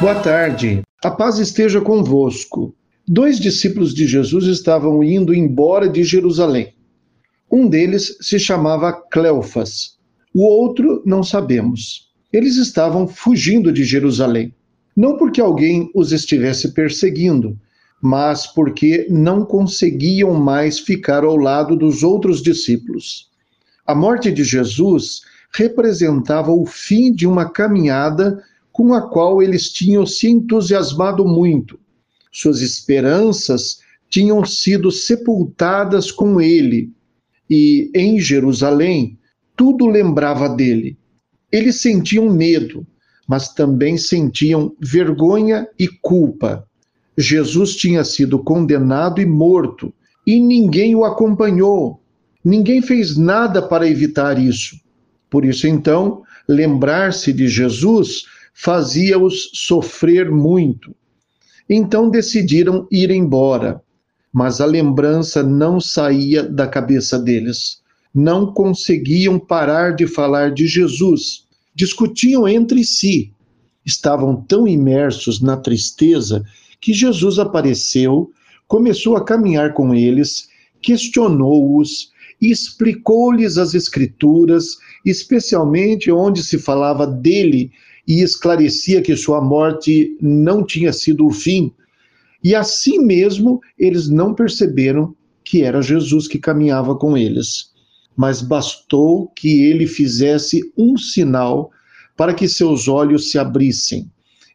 Boa tarde. A paz esteja convosco. Dois discípulos de Jesus estavam indo embora de Jerusalém. Um deles se chamava Cleofas, o outro não sabemos. Eles estavam fugindo de Jerusalém, não porque alguém os estivesse perseguindo, mas porque não conseguiam mais ficar ao lado dos outros discípulos. A morte de Jesus representava o fim de uma caminhada com a qual eles tinham se entusiasmado muito. Suas esperanças tinham sido sepultadas com ele, e em Jerusalém tudo lembrava dele. Eles sentiam medo, mas também sentiam vergonha e culpa. Jesus tinha sido condenado e morto, e ninguém o acompanhou. Ninguém fez nada para evitar isso. Por isso, então, lembrar-se de Jesus fazia-os sofrer muito. Então decidiram ir embora, mas a lembrança não saía da cabeça deles. Não conseguiam parar de falar de Jesus. Discutiam entre si. Estavam tão imersos na tristeza que Jesus apareceu, começou a caminhar com eles, questionou-os, explicou-lhes as Escrituras, especialmente onde se falava dele e esclarecia que sua morte não tinha sido o fim. E assim mesmo eles não perceberam que era Jesus que caminhava com eles. Mas bastou que ele fizesse um sinal para que seus olhos se abrissem.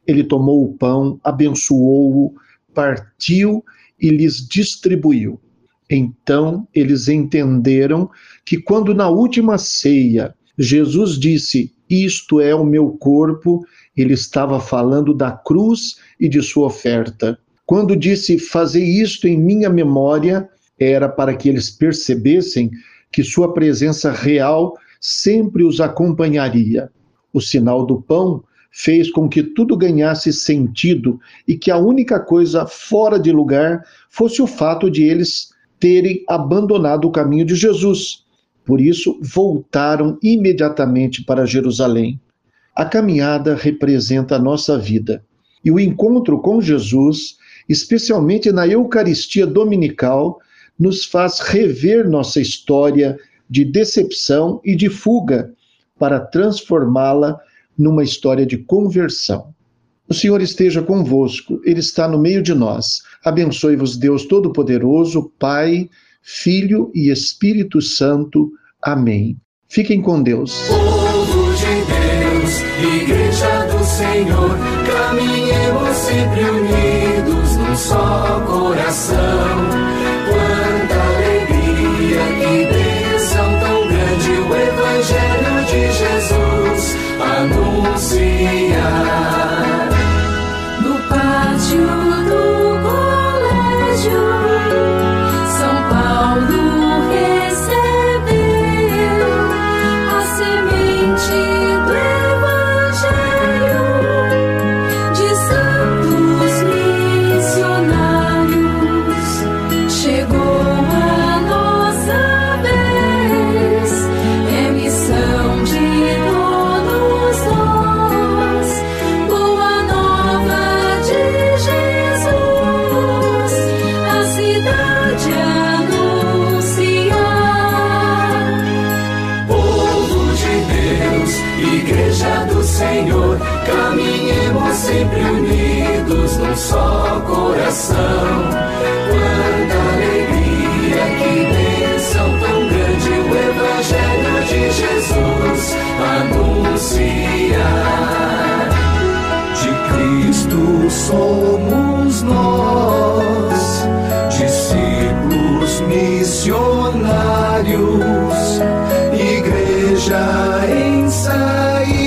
Ele tomou o pão, abençoou-o, partiu e lhes distribuiu. Então eles entenderam que quando na última ceia Jesus disse: Isto é o meu corpo, ele estava falando da cruz e de sua oferta. Quando disse: Fazei isto em minha memória, era para que eles percebessem que sua presença real sempre os acompanharia. O sinal do pão fez com que tudo ganhasse sentido e que a única coisa fora de lugar fosse o fato de eles terem abandonado o caminho de Jesus por isso, voltaram imediatamente para Jerusalém. A caminhada representa a nossa vida. E o encontro com Jesus, especialmente na Eucaristia Dominical, nos faz rever nossa história de decepção e de fuga para transformá-la numa história de conversão. O Senhor esteja convosco, Ele está no meio de nós. Abençoe-vos, Deus Todo-Poderoso, Pai Filho e Espírito Santo. Amém. Fiquem com Deus. Povo de Deus, Igreja do Senhor, caminhemos sempre unidos num só coração. Senhor, caminhemos sempre unidos num só coração. Quanta alegria, que bênção tão grande o Evangelho de Jesus anunciar. De Cristo somos nós, discípulos missionários, igreja em saída